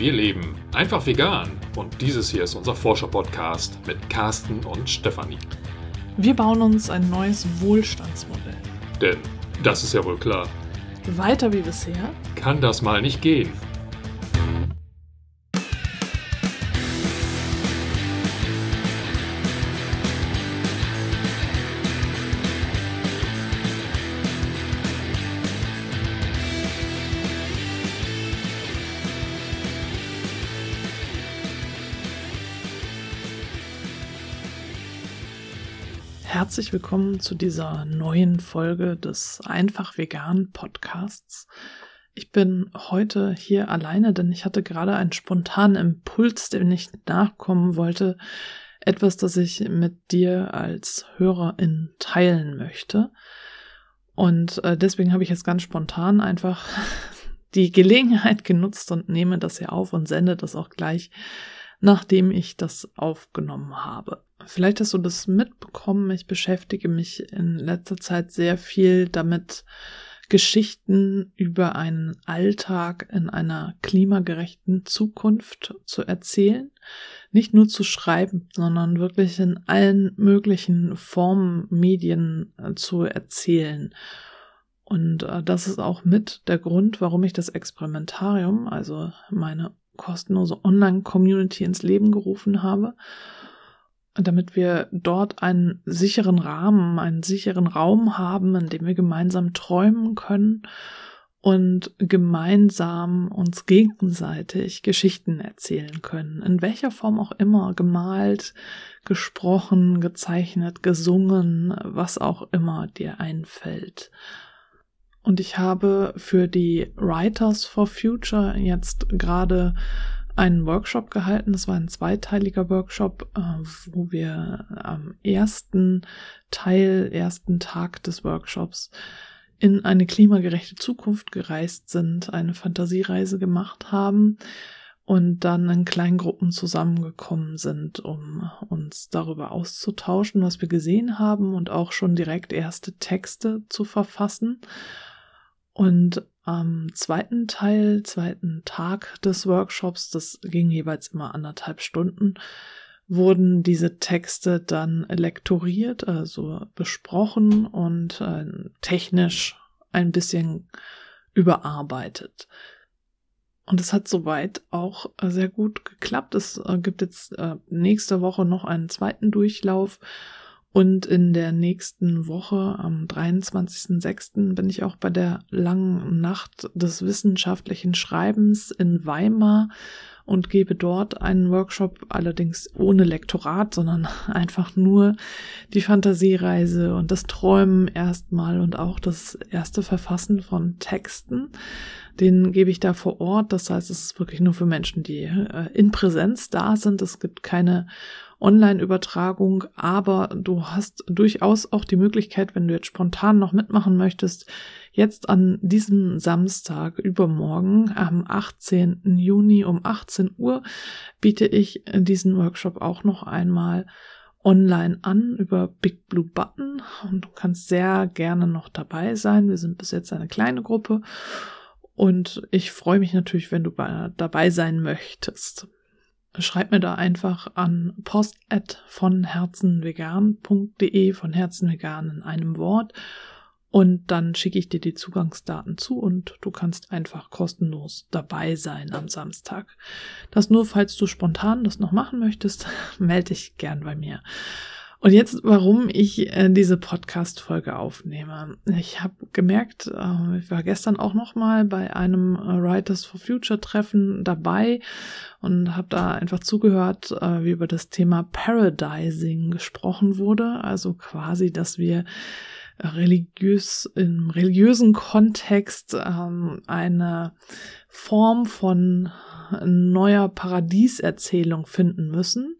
Wir leben einfach vegan und dieses hier ist unser Forscher-Podcast mit Carsten und Stefanie. Wir bauen uns ein neues Wohlstandsmodell. Denn, das ist ja wohl klar, Weiter wie bisher. kann das mal nicht gehen. Herzlich willkommen zu dieser neuen Folge des Einfach Vegan Podcasts. Ich bin heute hier alleine, denn ich hatte gerade einen spontanen Impuls, dem ich nachkommen wollte. Etwas, das ich mit dir als Hörerin teilen möchte. Und äh, deswegen habe ich jetzt ganz spontan einfach die Gelegenheit genutzt und nehme das hier auf und sende das auch gleich, nachdem ich das aufgenommen habe. Vielleicht hast du das mitbekommen. Ich beschäftige mich in letzter Zeit sehr viel damit, Geschichten über einen Alltag in einer klimagerechten Zukunft zu erzählen. Nicht nur zu schreiben, sondern wirklich in allen möglichen Formen, Medien äh, zu erzählen. Und äh, das ist auch mit der Grund, warum ich das Experimentarium, also meine kostenlose Online-Community ins Leben gerufen habe damit wir dort einen sicheren Rahmen, einen sicheren Raum haben, in dem wir gemeinsam träumen können und gemeinsam uns gegenseitig Geschichten erzählen können. In welcher Form auch immer, gemalt, gesprochen, gezeichnet, gesungen, was auch immer dir einfällt. Und ich habe für die Writers for Future jetzt gerade einen Workshop gehalten. Das war ein zweiteiliger Workshop, äh, wo wir am ersten Teil, ersten Tag des Workshops in eine klimagerechte Zukunft gereist sind, eine Fantasiereise gemacht haben und dann in kleinen Gruppen zusammengekommen sind, um uns darüber auszutauschen, was wir gesehen haben und auch schon direkt erste Texte zu verfassen. Und am zweiten Teil, zweiten Tag des Workshops, das ging jeweils immer anderthalb Stunden, wurden diese Texte dann lektoriert, also besprochen und äh, technisch ein bisschen überarbeitet. Und es hat soweit auch sehr gut geklappt. Es äh, gibt jetzt äh, nächste Woche noch einen zweiten Durchlauf und in der nächsten Woche, am 23.06., bin ich auch bei der langen Nacht des wissenschaftlichen Schreibens in Weimar und gebe dort einen Workshop, allerdings ohne Lektorat, sondern einfach nur die Fantasiereise und das Träumen erstmal und auch das erste Verfassen von Texten. Den gebe ich da vor Ort. Das heißt, es ist wirklich nur für Menschen, die äh, in Präsenz da sind. Es gibt keine Online-Übertragung, aber du hast durchaus auch die Möglichkeit, wenn du jetzt spontan noch mitmachen möchtest, jetzt an diesem Samstag übermorgen am 18. Juni um 18 Uhr biete ich diesen Workshop auch noch einmal online an über Big Blue Button und du kannst sehr gerne noch dabei sein. Wir sind bis jetzt eine kleine Gruppe und ich freue mich natürlich, wenn du dabei sein möchtest schreib mir da einfach an post von von herzenvegan in einem Wort. Und dann schicke ich dir die Zugangsdaten zu und du kannst einfach kostenlos dabei sein am Samstag. Das nur, falls du spontan das noch machen möchtest, melde dich gern bei mir. Und jetzt, warum ich äh, diese Podcast-Folge aufnehme. Ich habe gemerkt, äh, ich war gestern auch noch mal bei einem äh, Writers for Future Treffen dabei und habe da einfach zugehört, äh, wie über das Thema Paradising gesprochen wurde. Also quasi, dass wir religiös im religiösen Kontext ähm, eine Form von neuer Paradieserzählung finden müssen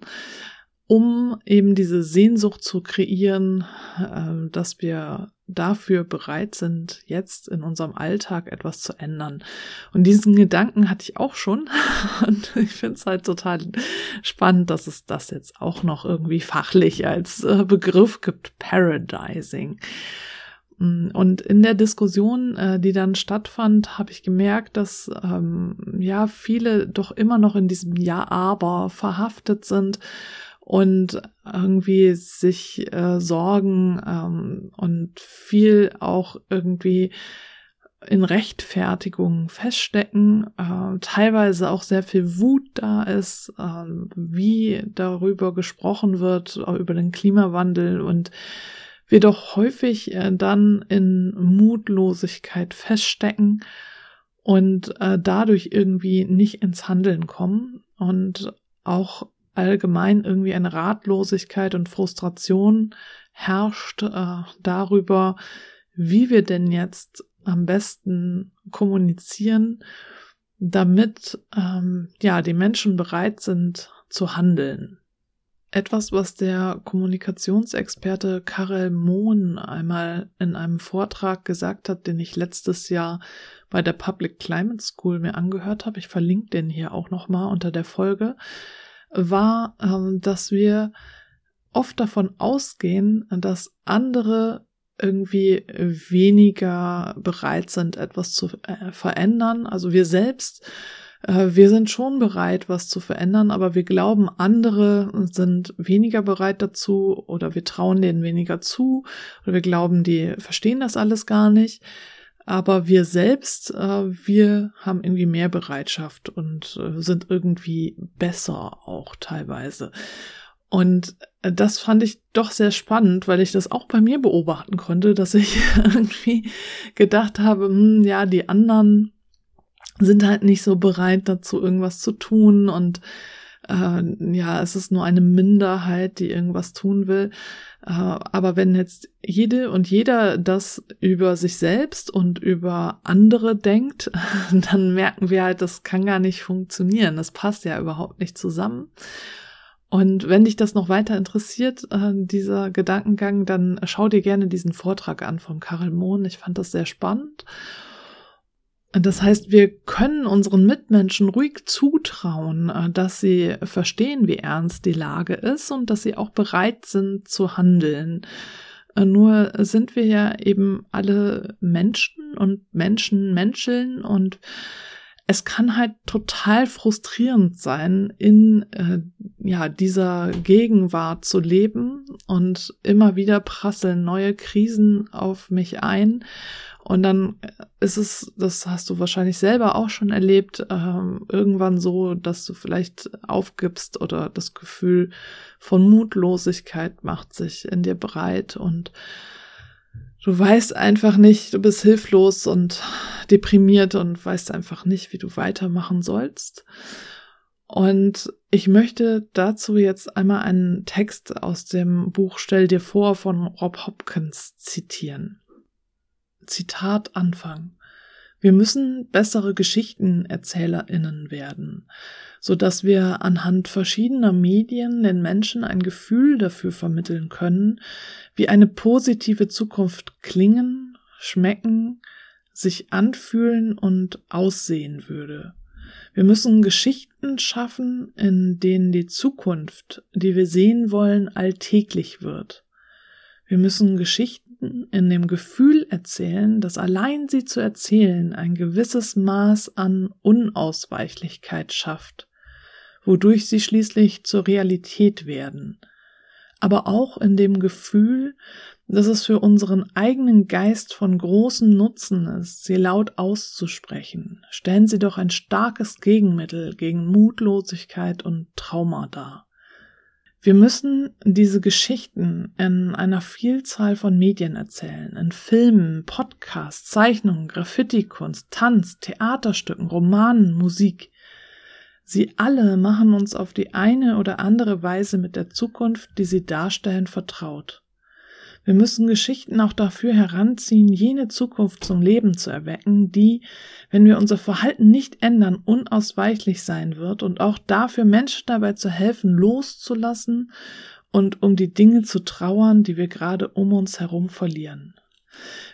um eben diese Sehnsucht zu kreieren, äh, dass wir dafür bereit sind, jetzt in unserem Alltag etwas zu ändern. Und diesen Gedanken hatte ich auch schon. Und ich finde es halt total spannend, dass es das jetzt auch noch irgendwie fachlich als äh, Begriff gibt, Paradising. Mm, und in der Diskussion, äh, die dann stattfand, habe ich gemerkt, dass ähm, ja viele doch immer noch in diesem Ja, aber verhaftet sind und irgendwie sich äh, Sorgen ähm, und viel auch irgendwie in Rechtfertigung feststecken, äh, teilweise auch sehr viel Wut da ist, äh, wie darüber gesprochen wird, über den Klimawandel und wir doch häufig äh, dann in Mutlosigkeit feststecken und äh, dadurch irgendwie nicht ins Handeln kommen und auch allgemein irgendwie eine Ratlosigkeit und Frustration herrscht äh, darüber, wie wir denn jetzt am besten kommunizieren, damit ähm, ja die Menschen bereit sind zu handeln. Etwas, was der Kommunikationsexperte Karel Mohn einmal in einem Vortrag gesagt hat, den ich letztes Jahr bei der Public Climate School mir angehört habe, ich verlinke den hier auch nochmal unter der Folge, war, ähm, dass wir oft davon ausgehen, dass andere irgendwie weniger bereit sind, etwas zu äh, verändern. Also wir selbst äh, wir sind schon bereit, was zu verändern, aber wir glauben, andere sind weniger bereit dazu oder wir trauen denen weniger zu oder wir glauben, die verstehen das alles gar nicht. Aber wir selbst, äh, wir haben irgendwie mehr Bereitschaft und äh, sind irgendwie besser auch teilweise. Und das fand ich doch sehr spannend, weil ich das auch bei mir beobachten konnte, dass ich irgendwie gedacht habe, hm, ja, die anderen sind halt nicht so bereit dazu, irgendwas zu tun und äh, ja, es ist nur eine Minderheit, die irgendwas tun will. Äh, aber wenn jetzt jede und jeder das über sich selbst und über andere denkt, dann merken wir halt, das kann gar nicht funktionieren. Das passt ja überhaupt nicht zusammen. Und wenn dich das noch weiter interessiert, äh, dieser Gedankengang, dann schau dir gerne diesen Vortrag an von Karel Mohn. Ich fand das sehr spannend. Das heißt, wir können unseren Mitmenschen ruhig zutrauen, äh, dass sie verstehen, wie ernst die Lage ist und dass sie auch bereit sind zu handeln. Äh, nur sind wir ja eben alle Menschen und Menschen menscheln und es kann halt total frustrierend sein, in äh, ja dieser Gegenwart zu leben und immer wieder prasseln neue Krisen auf mich ein und dann ist es, das hast du wahrscheinlich selber auch schon erlebt, ähm, irgendwann so, dass du vielleicht aufgibst oder das Gefühl von Mutlosigkeit macht sich in dir breit und du weißt einfach nicht, du bist hilflos und deprimiert und weißt einfach nicht, wie du weitermachen sollst. Und ich möchte dazu jetzt einmal einen Text aus dem Buch Stell dir vor von Rob Hopkins zitieren. Zitat Anfang. Wir müssen bessere Geschichtenerzählerinnen werden, so dass wir anhand verschiedener Medien den Menschen ein Gefühl dafür vermitteln können, wie eine positive Zukunft klingen, schmecken, sich anfühlen und aussehen würde. Wir müssen Geschichten schaffen, in denen die Zukunft, die wir sehen wollen, alltäglich wird. Wir müssen Geschichten in dem Gefühl erzählen, dass allein sie zu erzählen ein gewisses Maß an Unausweichlichkeit schafft, wodurch sie schließlich zur Realität werden, aber auch in dem Gefühl, dass es für unseren eigenen Geist von großem Nutzen ist, sie laut auszusprechen. Stellen Sie doch ein starkes Gegenmittel gegen Mutlosigkeit und Trauma dar. Wir müssen diese Geschichten in einer Vielzahl von Medien erzählen, in Filmen, Podcasts, Zeichnungen, Graffiti-Kunst, Tanz, Theaterstücken, Romanen, Musik. Sie alle machen uns auf die eine oder andere Weise mit der Zukunft, die sie darstellen, vertraut. Wir müssen Geschichten auch dafür heranziehen, jene Zukunft zum Leben zu erwecken, die, wenn wir unser Verhalten nicht ändern, unausweichlich sein wird und auch dafür Menschen dabei zu helfen, loszulassen und um die Dinge zu trauern, die wir gerade um uns herum verlieren.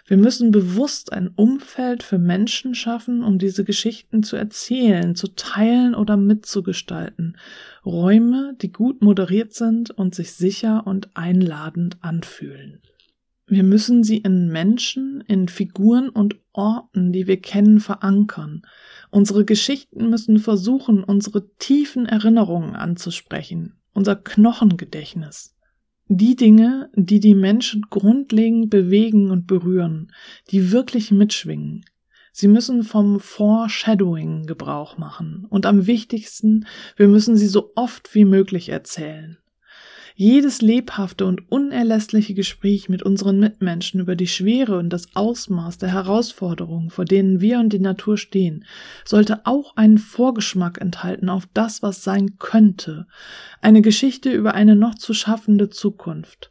Wir müssen bewusst ein Umfeld für Menschen schaffen, um diese Geschichten zu erzählen, zu teilen oder mitzugestalten. Räume, die gut moderiert sind und sich sicher und einladend anfühlen. Wir müssen sie in Menschen, in Figuren und Orten, die wir kennen, verankern. Unsere Geschichten müssen versuchen, unsere tiefen Erinnerungen anzusprechen, unser Knochengedächtnis. Die Dinge, die die Menschen grundlegend bewegen und berühren, die wirklich mitschwingen. Sie müssen vom Foreshadowing Gebrauch machen. Und am wichtigsten, wir müssen sie so oft wie möglich erzählen. Jedes lebhafte und unerlässliche Gespräch mit unseren Mitmenschen über die Schwere und das Ausmaß der Herausforderungen, vor denen wir und die Natur stehen, sollte auch einen Vorgeschmack enthalten auf das, was sein könnte, eine Geschichte über eine noch zu schaffende Zukunft.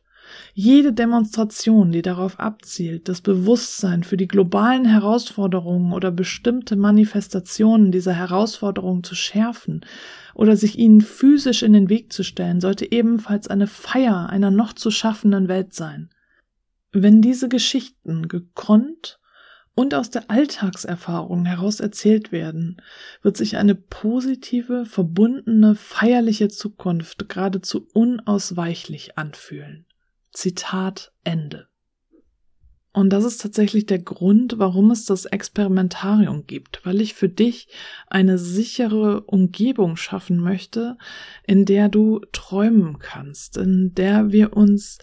Jede Demonstration, die darauf abzielt, das Bewusstsein für die globalen Herausforderungen oder bestimmte Manifestationen dieser Herausforderungen zu schärfen oder sich ihnen physisch in den Weg zu stellen, sollte ebenfalls eine Feier einer noch zu schaffenden Welt sein. Wenn diese Geschichten gekonnt und aus der Alltagserfahrung heraus erzählt werden, wird sich eine positive, verbundene, feierliche Zukunft geradezu unausweichlich anfühlen. Zitat Ende. Und das ist tatsächlich der Grund, warum es das Experimentarium gibt, weil ich für dich eine sichere Umgebung schaffen möchte, in der du träumen kannst, in der wir uns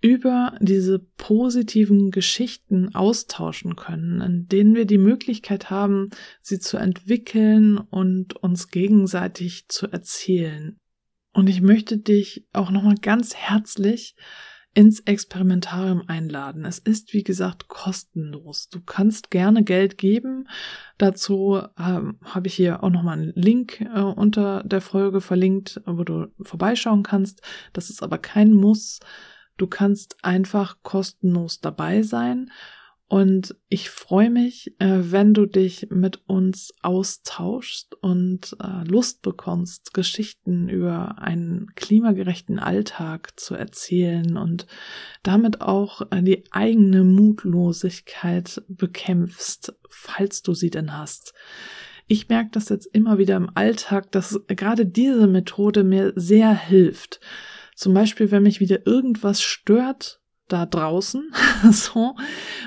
über diese positiven Geschichten austauschen können, in denen wir die Möglichkeit haben, sie zu entwickeln und uns gegenseitig zu erzählen. Und ich möchte dich auch nochmal ganz herzlich ins Experimentarium einladen. Es ist, wie gesagt, kostenlos. Du kannst gerne Geld geben. Dazu ähm, habe ich hier auch nochmal einen Link äh, unter der Folge verlinkt, wo du vorbeischauen kannst. Das ist aber kein Muss. Du kannst einfach kostenlos dabei sein und ich freue mich, äh, wenn du dich mit uns austauschst und äh, Lust bekommst, Geschichten über einen klimagerechten Alltag zu erzählen und damit auch äh, die eigene Mutlosigkeit bekämpfst, falls du sie denn hast. Ich merke das jetzt immer wieder im Alltag, dass gerade diese Methode mir sehr hilft. Zum Beispiel, wenn mich wieder irgendwas stört da draußen, so,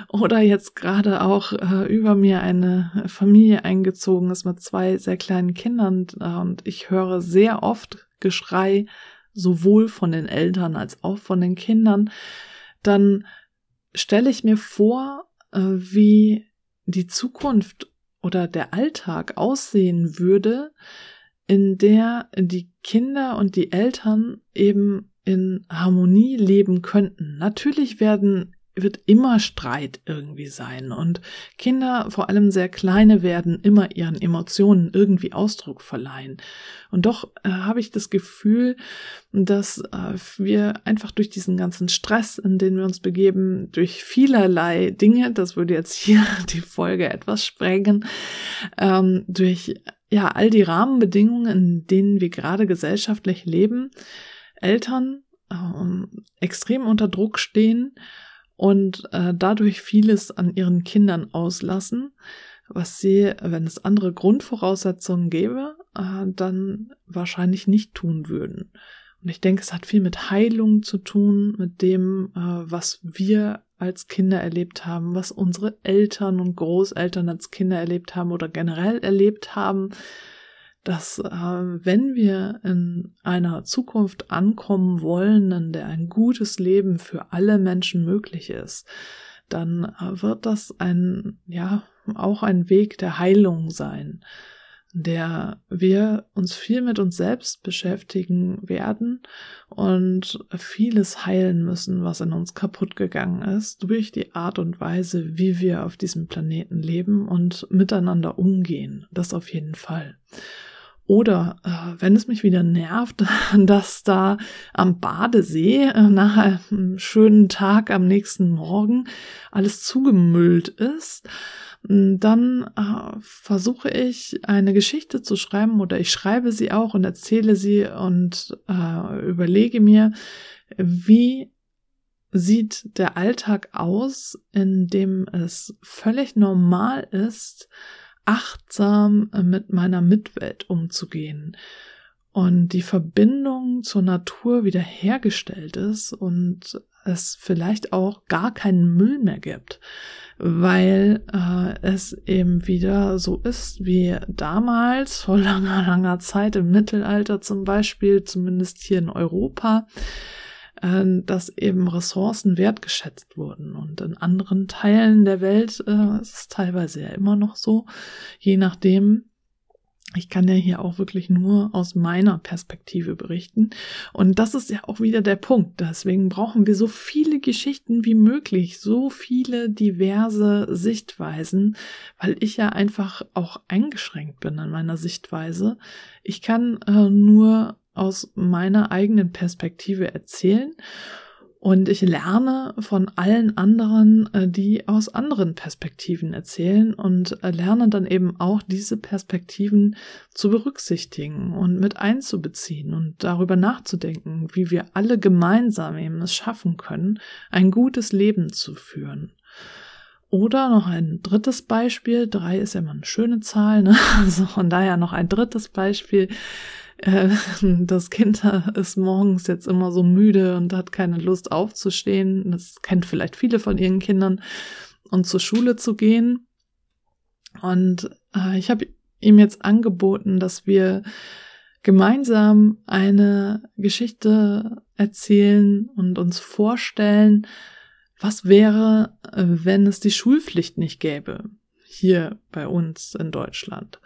oder jetzt gerade auch äh, über mir eine Familie eingezogen ist mit zwei sehr kleinen Kindern. Äh, und ich höre sehr oft Geschrei, sowohl von den Eltern als auch von den Kindern, dann stelle ich mir vor, äh, wie die Zukunft oder der Alltag aussehen würde, in der die Kinder und die Eltern eben in Harmonie leben könnten. Natürlich werden wird immer Streit irgendwie sein und Kinder, vor allem sehr kleine, werden immer ihren Emotionen irgendwie Ausdruck verleihen. Und doch äh, habe ich das Gefühl, dass äh, wir einfach durch diesen ganzen Stress, in den wir uns begeben, durch vielerlei Dinge, das würde jetzt hier die Folge etwas sprengen, ähm, durch ja all die Rahmenbedingungen, in denen wir gerade gesellschaftlich leben, Eltern ähm, extrem unter Druck stehen und äh, dadurch vieles an ihren Kindern auslassen, was sie, wenn es andere Grundvoraussetzungen gäbe, äh, dann wahrscheinlich nicht tun würden. Und ich denke, es hat viel mit Heilung zu tun, mit dem, äh, was wir als Kinder erlebt haben, was unsere Eltern und Großeltern als Kinder erlebt haben oder generell erlebt haben, dass äh, wenn wir in einer Zukunft ankommen wollen, in der ein gutes Leben für alle Menschen möglich ist, dann äh, wird das ein, ja, auch ein Weg der Heilung sein, der wir uns viel mit uns selbst beschäftigen werden und vieles heilen müssen, was in uns kaputt gegangen ist, durch die Art und Weise, wie wir auf diesem Planeten leben und miteinander umgehen. Das auf jeden Fall. Oder äh, wenn es mich wieder nervt, dass da am Badesee äh, nach einem schönen Tag am nächsten Morgen alles zugemüllt ist, dann äh, versuche ich eine Geschichte zu schreiben oder ich schreibe sie auch und erzähle sie und äh, überlege mir, wie sieht der Alltag aus, in dem es völlig normal ist, achtsam äh, mit meiner Mitwelt umzugehen. und die Verbindung zur Natur wiederhergestellt ist und es vielleicht auch gar keinen Müll mehr gibt, weil äh, es eben wieder so ist wie damals, vor langer, langer Zeit im Mittelalter zum Beispiel, zumindest hier in Europa, dass eben Ressourcen wertgeschätzt wurden. Und in anderen Teilen der Welt äh, ist es teilweise ja immer noch so, je nachdem, ich kann ja hier auch wirklich nur aus meiner Perspektive berichten. Und das ist ja auch wieder der Punkt. Deswegen brauchen wir so viele Geschichten wie möglich, so viele diverse Sichtweisen, weil ich ja einfach auch eingeschränkt bin in meiner Sichtweise. Ich kann äh, nur aus meiner eigenen Perspektive erzählen und ich lerne von allen anderen, äh, die aus anderen Perspektiven erzählen und äh, lerne dann eben auch diese Perspektiven zu berücksichtigen und mit einzubeziehen und darüber nachzudenken, wie wir alle gemeinsam eben es schaffen können, ein gutes Leben zu führen. Oder noch ein drittes Beispiel, drei ist ja immer eine schöne Zahl, ne? also von daher noch ein drittes Beispiel äh, das Kind ist morgens jetzt immer so müde und hat keine Lust aufzustehen. Das kennt vielleicht viele von ihren Kindern und zur Schule zu gehen. Und äh, ich habe ihm jetzt angeboten, dass wir gemeinsam eine Geschichte erzählen und uns vorstellen, was wäre, wenn es die Schulpflicht nicht gäbe, hier bei uns in Deutschland.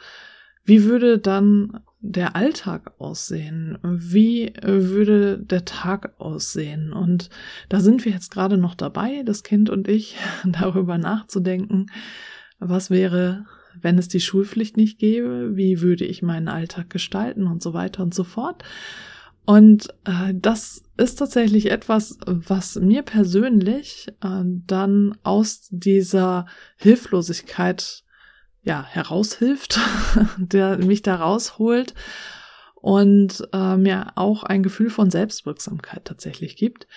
Wie würde dann der Alltag aussehen? Wie würde der Tag aussehen? Und da sind wir jetzt gerade noch dabei, das Kind und ich, darüber nachzudenken, was wäre, wenn es die Schulpflicht nicht gäbe? Wie würde ich meinen Alltag gestalten und so weiter und so fort? Und äh, das ist tatsächlich etwas, was mir persönlich äh, dann aus dieser Hilflosigkeit ja, heraushilft, der mich da rausholt und äh, mir auch ein Gefühl von Selbstwirksamkeit tatsächlich gibt.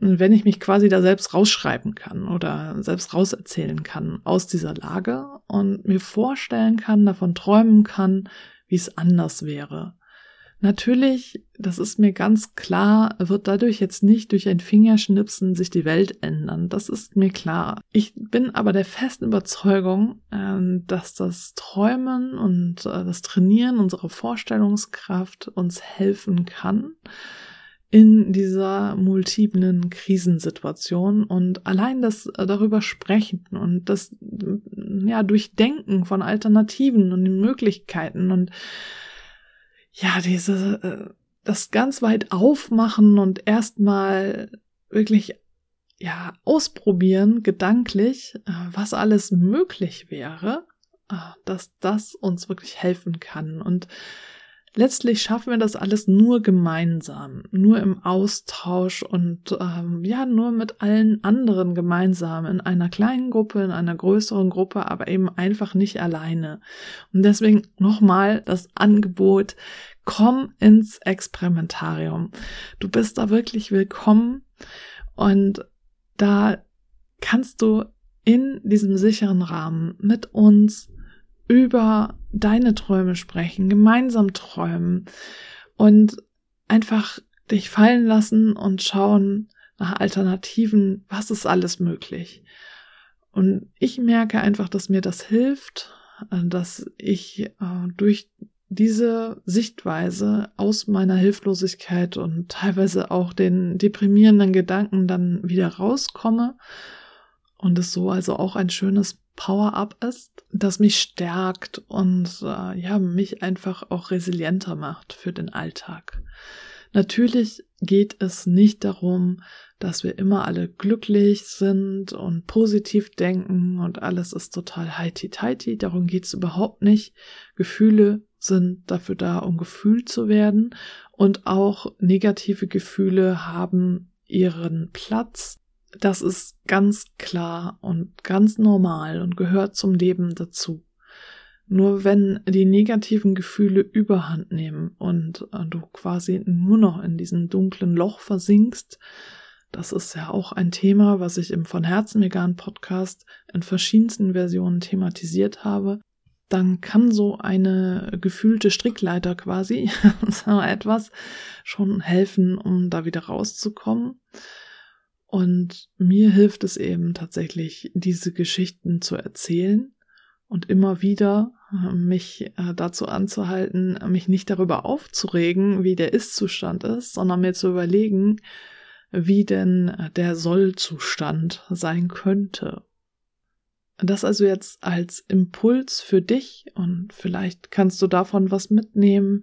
Wenn ich mich quasi da selbst rausschreiben kann oder selbst rauserzählen kann aus dieser Lage und mir vorstellen kann, davon träumen kann, wie es anders wäre, Natürlich, das ist mir ganz klar, wird dadurch jetzt nicht durch ein Fingerschnipsen sich die Welt ändern. Das ist mir klar. Ich bin aber der festen Überzeugung, ähm, dass das Träumen und äh, das Trainieren unserer Vorstellungskraft uns helfen kann in dieser multiplen Krisensituation und allein das äh, darüber sprechen und das ja Durchdenken von Alternativen und Möglichkeiten und ja, diese, äh, das ganz weit aufmachen und erstmal wirklich, ja, ausprobieren, gedanklich, äh, was alles möglich wäre, äh, dass das uns wirklich helfen kann. Und letztlich schaffen wir das alles nur gemeinsam, nur im Austausch und ähm, ja, nur mit allen anderen gemeinsam in einer kleinen Gruppe, in einer größeren Gruppe, aber eben einfach nicht alleine. Und deswegen nochmal das Angebot, komm ins Experimentarium. Du bist da wirklich willkommen und da kannst du in diesem sicheren Rahmen mit uns über deine Träume sprechen, gemeinsam träumen und einfach dich fallen lassen und schauen nach Alternativen, was ist alles möglich. Und ich merke einfach, dass mir das hilft, äh, dass ich äh, durch diese Sichtweise aus meiner Hilflosigkeit und teilweise auch den deprimierenden Gedanken dann wieder rauskomme und es so also auch ein schönes Power-up ist, das mich stärkt und äh, ja, mich einfach auch resilienter macht für den Alltag. Natürlich geht es nicht darum, dass wir immer alle glücklich sind und positiv denken und alles ist total heiti-teiti. Darum geht es überhaupt nicht. Gefühle sind dafür da, um gefühlt zu werden und auch negative Gefühle haben ihren Platz das ist ganz klar und ganz normal und gehört zum Leben dazu. Nur wenn die negativen Gefühle überhand nehmen und äh, du quasi nur noch in diesem dunklen Loch versinkst, das ist ja auch ein Thema, was ich im von Herzen vegan Podcast in verschiedensten Versionen thematisiert habe. dann kann so eine gefühlte Strickleiter quasi so etwas schon helfen, um da wieder rauszukommen. Und mir hilft es eben tatsächlich, diese Geschichten zu erzählen und immer wieder äh, mich äh, dazu anzuhalten, mich nicht darüber aufzuregen, wie der Ist-Zustand ist, sondern mir zu überlegen, wie denn der Soll-Zustand sein könnte. Das also jetzt als Impuls für dich und vielleicht kannst du davon was mitnehmen.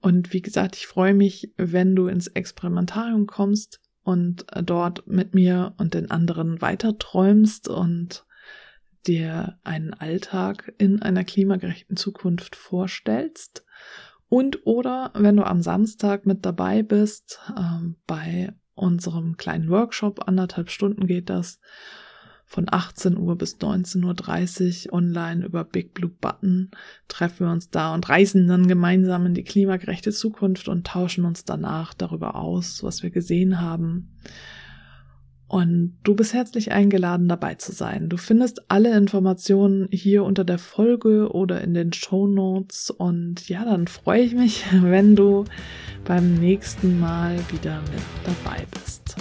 Und wie gesagt, ich freue mich, wenn du ins Experimentarium kommst und dort mit mir und den anderen weiter träumst und dir einen Alltag in einer klimagerechten Zukunft vorstellst. Und oder wenn du am Samstag mit dabei bist, äh, bei unserem kleinen Workshop, anderthalb Stunden geht das, von 18 Uhr bis 19.30 Uhr online über Big Blue Button treffen wir uns da und reisen dann gemeinsam in die klimagerechte Zukunft und tauschen uns danach darüber aus, was wir gesehen haben. Und du bist herzlich eingeladen, dabei zu sein. Du findest alle Informationen hier unter der Folge oder in den Show Notes. Und ja, dann freue ich mich, wenn du beim nächsten Mal wieder mit dabei bist.